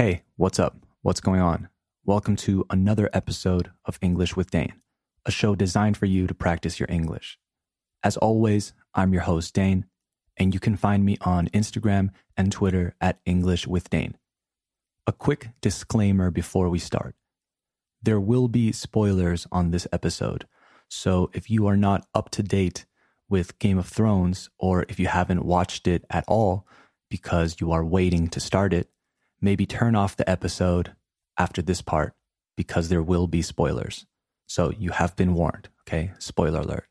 Hey, what's up? What's going on? Welcome to another episode of English with Dane, a show designed for you to practice your English. As always, I'm your host, Dane, and you can find me on Instagram and Twitter at English with Dane. A quick disclaimer before we start. There will be spoilers on this episode, so if you are not up to date with Game of Thrones, or if you haven't watched it at all because you are waiting to start it, maybe turn off the episode after this part because there will be spoilers. So you have been warned, okay? Spoiler alert.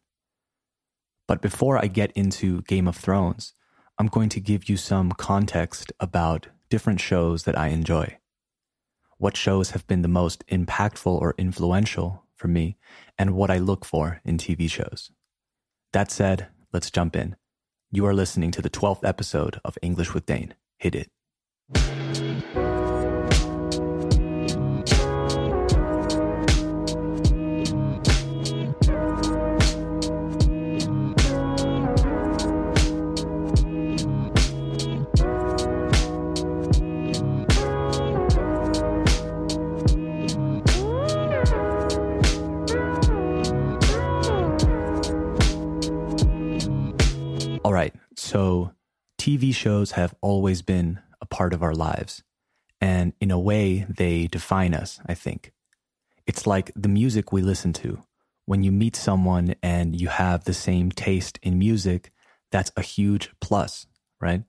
But before I get into Game of Thrones, I'm going to give you some context about different shows that I enjoy. What shows have been the most impactful or influential for me, and what I look for in TV shows. That said, let's jump in. You are listening to the 12th episode of English with Dane. Hit it. All right. So TV shows have always been part of our lives. And in a way, they define us, I think. It's like the music we listen to. When you meet someone and you have the same taste in music, that's a huge plus, right?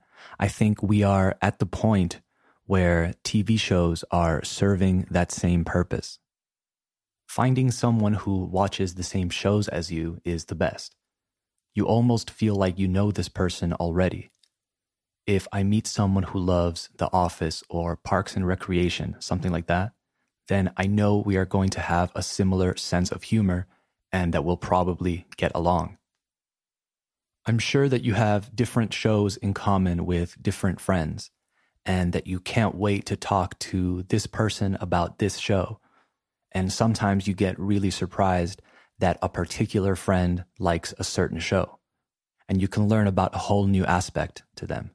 I think we are at the point where TV shows are serving that same purpose. Finding someone who watches the same shows as you is the best you almost feel like you know this person already. If I meet someone who loves The Office or Parks and Recreation, something like that, then I know we are going to have a similar sense of humor and that we'll probably get along. I'm sure that you have different shows in common with different friends and that you can't wait to talk to this person about this show. And sometimes you get really surprised that a particular friend likes a certain show, and you can learn about a whole new aspect to them.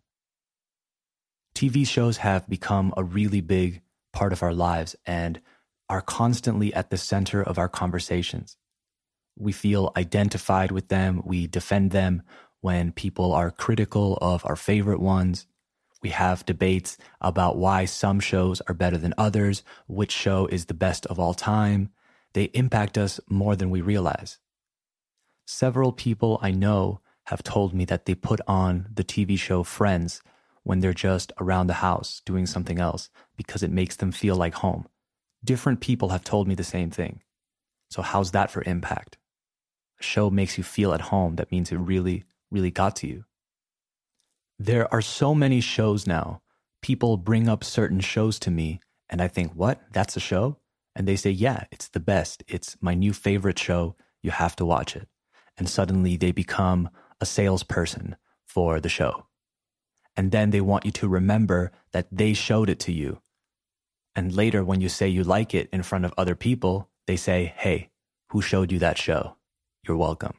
TV shows have become a really big part of our lives and are constantly at the center of our conversations. We feel identified with them, we defend them when people are critical of our favorite ones. We have debates about why some shows are better than others, which show is the best of all time, they impact us more than we realize. Several people I know have told me that they put on the TV show Friends when they're just around the house doing something else because it makes them feel like home. Different people have told me the same thing. So, how's that for impact? A show makes you feel at home. That means it really, really got to you. There are so many shows now. People bring up certain shows to me, and I think, what? That's a show? and they say, Yeah, it's the best. It's my new favorite show. You have to watch it. And suddenly they become a salesperson for the show. And then they want you to remember that they showed it to you. And later, when you say you like it in front of other people, they say, Hey, who showed you that show? You're welcome.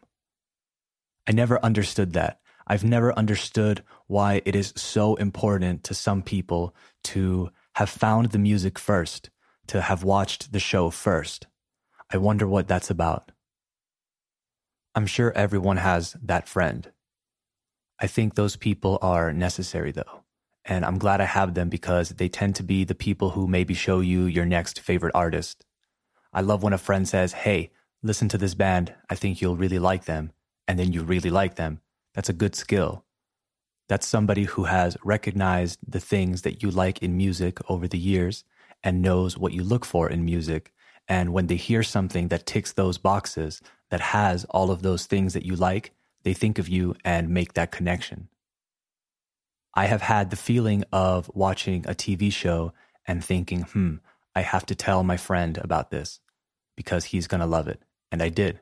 I never understood that. I've never understood why it is so important to some people to have found the music first to have watched the show first. I wonder what that's about. I'm sure everyone has that friend. I think those people are necessary though. And I'm glad I have them because they tend to be the people who maybe show you your next favorite artist. I love when a friend says, Hey, listen to this band. I think you'll really like them. And then you really like them. That's a good skill. That's somebody who has recognized the things that you like in music over the years and knows what you look for in music. And when they hear something that ticks those boxes, that has all of those things that you like, they think of you and make that connection. I have had the feeling of watching a TV show and thinking, hmm, I have to tell my friend about this because he's going to love it. And I did.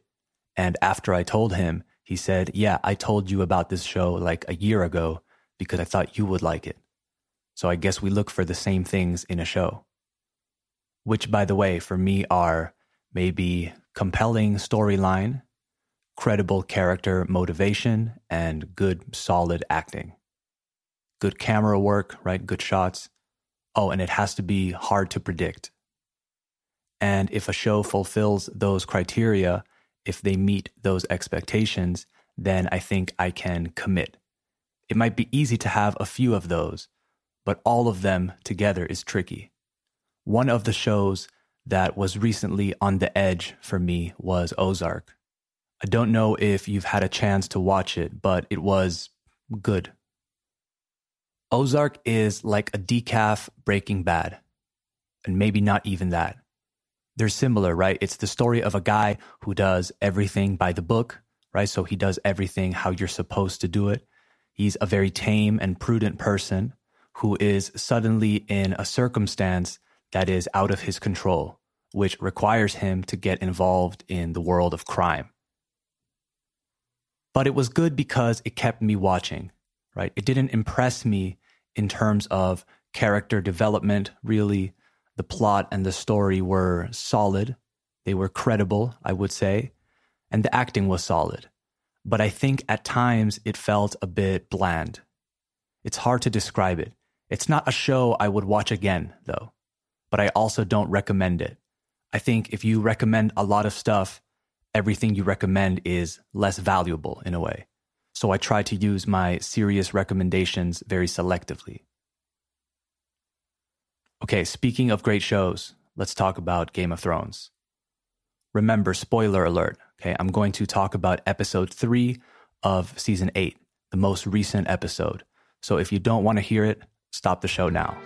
And after I told him, he said, Yeah, I told you about this show like a year ago because I thought you would like it. So I guess we look for the same things in a show which, by the way, for me are maybe compelling storyline, credible character motivation, and good, solid acting. Good camera work, right? Good shots. Oh, and it has to be hard to predict. And if a show fulfills those criteria, if they meet those expectations, then I think I can commit. It might be easy to have a few of those, but all of them together is tricky. One of the shows that was recently on the edge for me was Ozark. I don't know if you've had a chance to watch it, but it was good. Ozark is like a decaf Breaking Bad, and maybe not even that. They're similar, right? It's the story of a guy who does everything by the book, right? So he does everything how you're supposed to do it. He's a very tame and prudent person who is suddenly in a circumstance that is out of his control, which requires him to get involved in the world of crime. But it was good because it kept me watching, right? It didn't impress me in terms of character development, really. The plot and the story were solid. They were credible, I would say. And the acting was solid. But I think at times it felt a bit bland. It's hard to describe it. It's not a show I would watch again, though. But I also don't recommend it. I think if you recommend a lot of stuff, everything you recommend is less valuable in a way. So I try to use my serious recommendations very selectively. Okay, speaking of great shows, let's talk about Game of Thrones. Remember, spoiler alert, okay, I'm going to talk about episode three of season eight, the most recent episode. So if you don't want to hear it, stop the show now.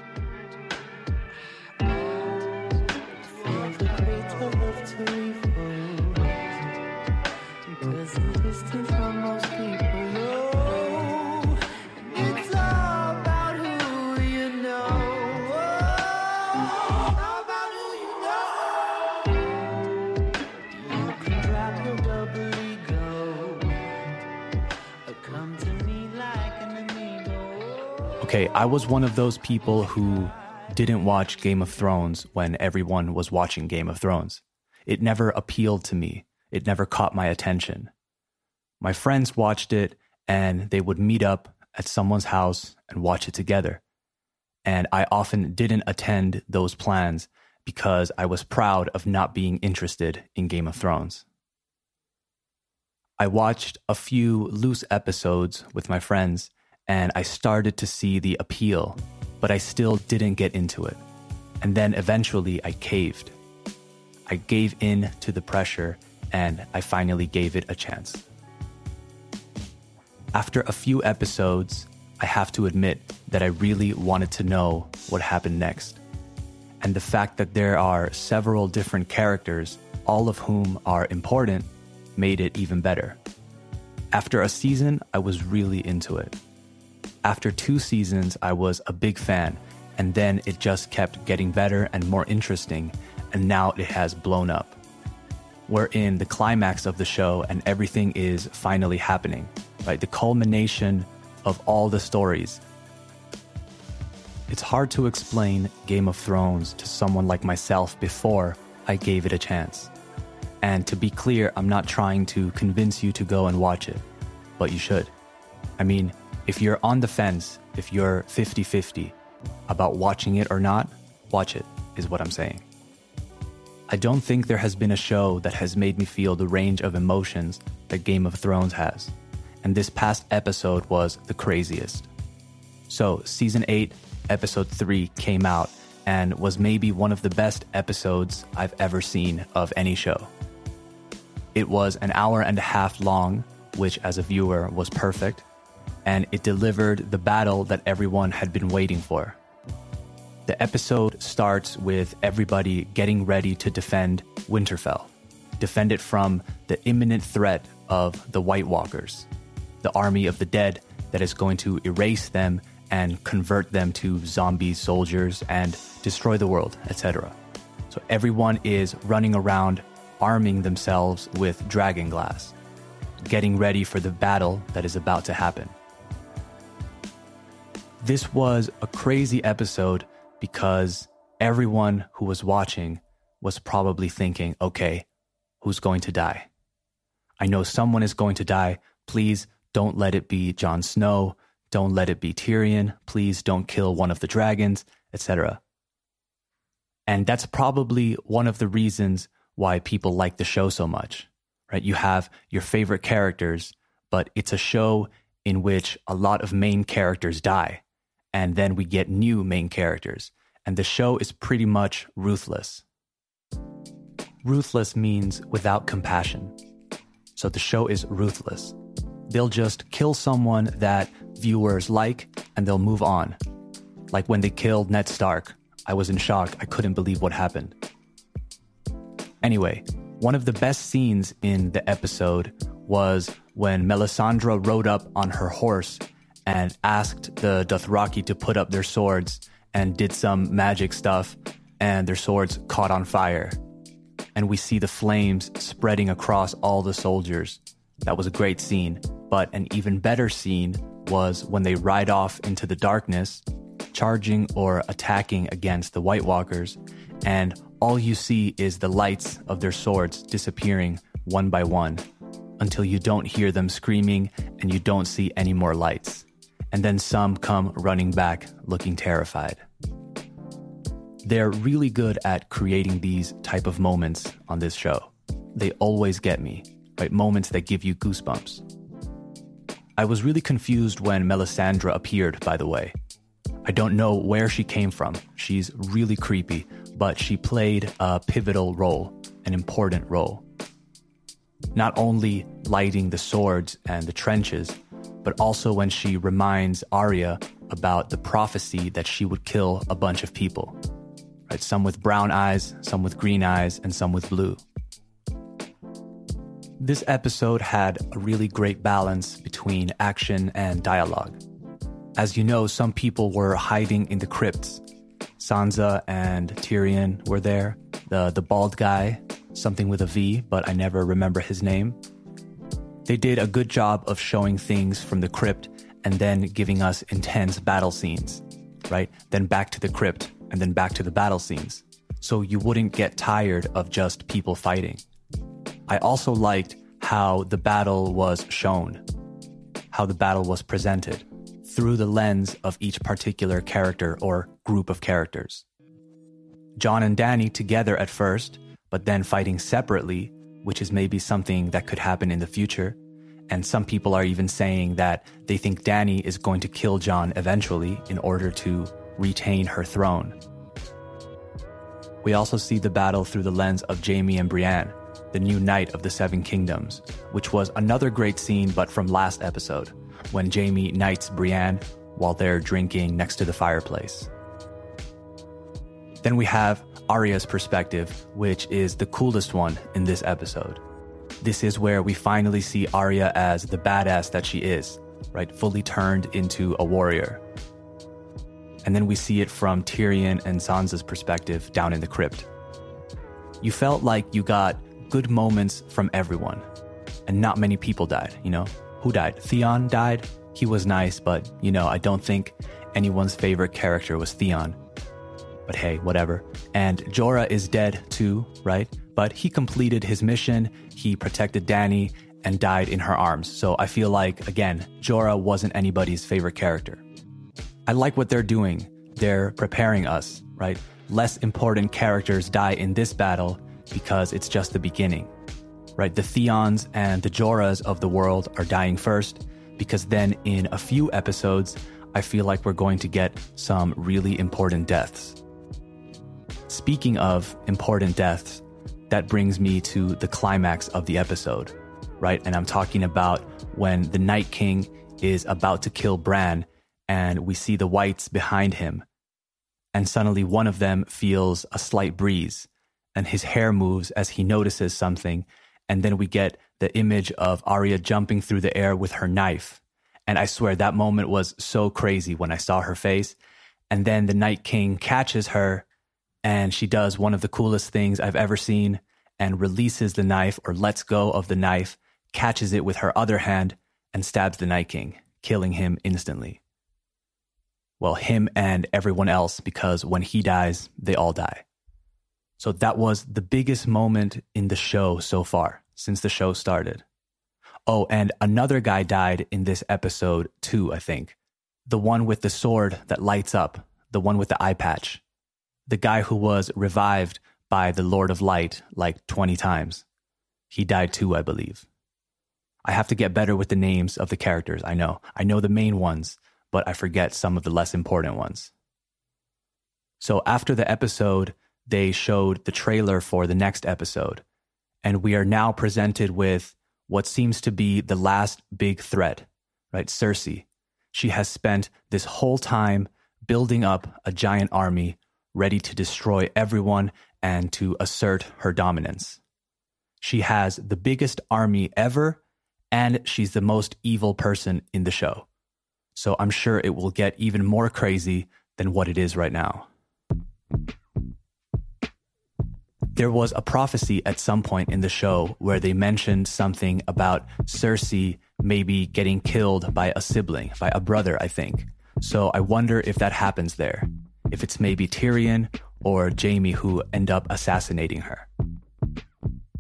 Okay, I was one of those people who didn't watch Game of Thrones when everyone was watching Game of Thrones. It never appealed to me. It never caught my attention. My friends watched it and they would meet up at someone's house and watch it together. And I often didn't attend those plans because I was proud of not being interested in Game of Thrones. I watched a few loose episodes with my friends and I started to see the appeal, but I still didn't get into it. And then eventually I caved. I gave in to the pressure and I finally gave it a chance. After a few episodes, I have to admit that I really wanted to know what happened next. And the fact that there are several different characters, all of whom are important, made it even better. After a season, I was really into it. After two seasons, I was a big fan, and then it just kept getting better and more interesting, and now it has blown up. We're in the climax of the show, and everything is finally happening, right? The culmination of all the stories. It's hard to explain Game of Thrones to someone like myself before I gave it a chance. And to be clear, I'm not trying to convince you to go and watch it, but you should. I mean, if you're on the fence, if you're 50 50 about watching it or not, watch it, is what I'm saying. I don't think there has been a show that has made me feel the range of emotions that Game of Thrones has. And this past episode was the craziest. So, season 8, episode 3 came out and was maybe one of the best episodes I've ever seen of any show. It was an hour and a half long, which as a viewer was perfect and it delivered the battle that everyone had been waiting for. The episode starts with everybody getting ready to defend Winterfell, defend it from the imminent threat of the White Walkers, the army of the dead that is going to erase them and convert them to zombie soldiers and destroy the world, etc. So everyone is running around arming themselves with dragon glass, getting ready for the battle that is about to happen. This was a crazy episode because everyone who was watching was probably thinking, okay, who's going to die? I know someone is going to die. Please don't let it be Jon Snow. Don't let it be Tyrion. Please don't kill one of the dragons, etc. And that's probably one of the reasons why people like the show so much, right? You have your favorite characters, but it's a show in which a lot of main characters die. And then we get new main characters. And the show is pretty much ruthless. Ruthless means without compassion. So the show is ruthless. They'll just kill someone that viewers like and they'll move on. Like when they killed Ned Stark. I was in shock. I couldn't believe what happened. Anyway, one of the best scenes in the episode was when Melisandre rode up on her horse and asked the Dothraki to put up their swords and did some magic stuff, and their swords caught on fire. And we see the flames spreading across all the soldiers. That was a great scene. But an even better scene was when they ride off into the darkness, charging or attacking against the White Walkers, and all you see is the lights of their swords disappearing one by one until you don't hear them screaming and you don't see any more lights. And then some come running back looking terrified. They're really good at creating these type of moments on this show. They always get me, right? Moments that give you goosebumps. I was really confused when Melisandre appeared, by the way. I don't know where she came from. She's really creepy, but she played a pivotal role, an important role not only lighting the swords and the trenches, but also when she reminds Arya about the prophecy that she would kill a bunch of people. Right? Some with brown eyes, some with green eyes, and some with blue. This episode had a really great balance between action and dialogue. As you know, some people were hiding in the crypts. Sansa and Tyrion were there. The the bald guy something with a V, but I never remember his name. They did a good job of showing things from the crypt and then giving us intense battle scenes, right? Then back to the crypt and then back to the battle scenes. So you wouldn't get tired of just people fighting. I also liked how the battle was shown, how the battle was presented through the lens of each particular character or group of characters. Jon and Dany together at first, but then fighting separately, which is maybe something that could happen in the future. And some people are even saying that they think Dany is going to kill Jon eventually in order to retain her throne. We also see the battle through the lens of Jaime and Brienne, the new knight of the Seven Kingdoms, which was another great scene, but from last episode, when Jaime knights Brienne while they're drinking next to the fireplace. Then we have Arya's perspective, which is the coolest one in this episode. This is where we finally see Arya as the badass that she is, right? Fully turned into a warrior. And then we see it from Tyrion and Sansa's perspective down in the crypt. You felt like you got good moments from everyone, and not many people died, you know? Who died? Theon died. He was nice, but, you know, I don't think anyone's favorite character was Theon but hey, whatever. And Jorah is dead too, right? But he completed his mission, he protected Dany, and died in her arms. So I feel like, again, Jorah wasn't anybody's favorite character. I like what they're doing. They're preparing us, right? Less important characters die in this battle because it's just the beginning, right? The Theons and the Jorahs of the world are dying first because then in a few episodes, I feel like we're going to get some really important deaths. Speaking of important deaths, that brings me to the climax of the episode, right? And I'm talking about when the Night King is about to kill Bran and we see the whites behind him. And suddenly one of them feels a slight breeze and his hair moves as he notices something. And then we get the image of Arya jumping through the air with her knife. And I swear that moment was so crazy when I saw her face. And then the Night King catches her and she does one of the coolest things I've ever seen and releases the knife or lets go of the knife, catches it with her other hand, and stabs the Night King, killing him instantly. Well, him and everyone else, because when he dies, they all die. So that was the biggest moment in the show so far, since the show started. Oh, and another guy died in this episode too, I think. The one with the sword that lights up, the one with the eye patch the guy who was revived by the Lord of Light like 20 times. He died too, I believe. I have to get better with the names of the characters. I know. I know the main ones, but I forget some of the less important ones. So after the episode, they showed the trailer for the next episode. And we are now presented with what seems to be the last big threat, right? Cersei. She has spent this whole time building up a giant army ready to destroy everyone and to assert her dominance. She has the biggest army ever, and she's the most evil person in the show. So I'm sure it will get even more crazy than what it is right now. There was a prophecy at some point in the show where they mentioned something about Cersei maybe getting killed by a sibling, by a brother, I think. So I wonder if that happens there. If it's maybe Tyrion or Jaime who end up assassinating her.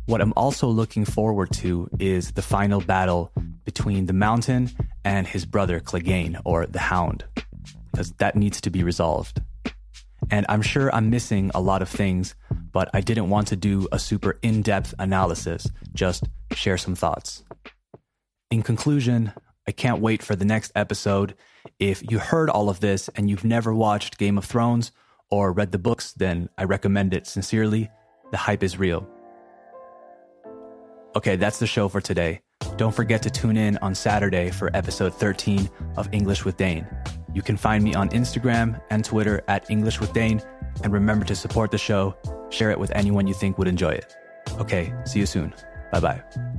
What I'm also looking forward to is the final battle between the Mountain and his brother Clegane, or the Hound, because that needs to be resolved. And I'm sure I'm missing a lot of things, but I didn't want to do a super in depth analysis, just share some thoughts. In conclusion, I can't wait for the next episode. If you heard all of this and you've never watched Game of Thrones or read the books, then I recommend it sincerely. The hype is real. Okay, that's the show for today. Don't forget to tune in on Saturday for episode 13 of English with Dane. You can find me on Instagram and Twitter at English with Dane. And remember to support the show, share it with anyone you think would enjoy it. Okay, see you soon. Bye bye.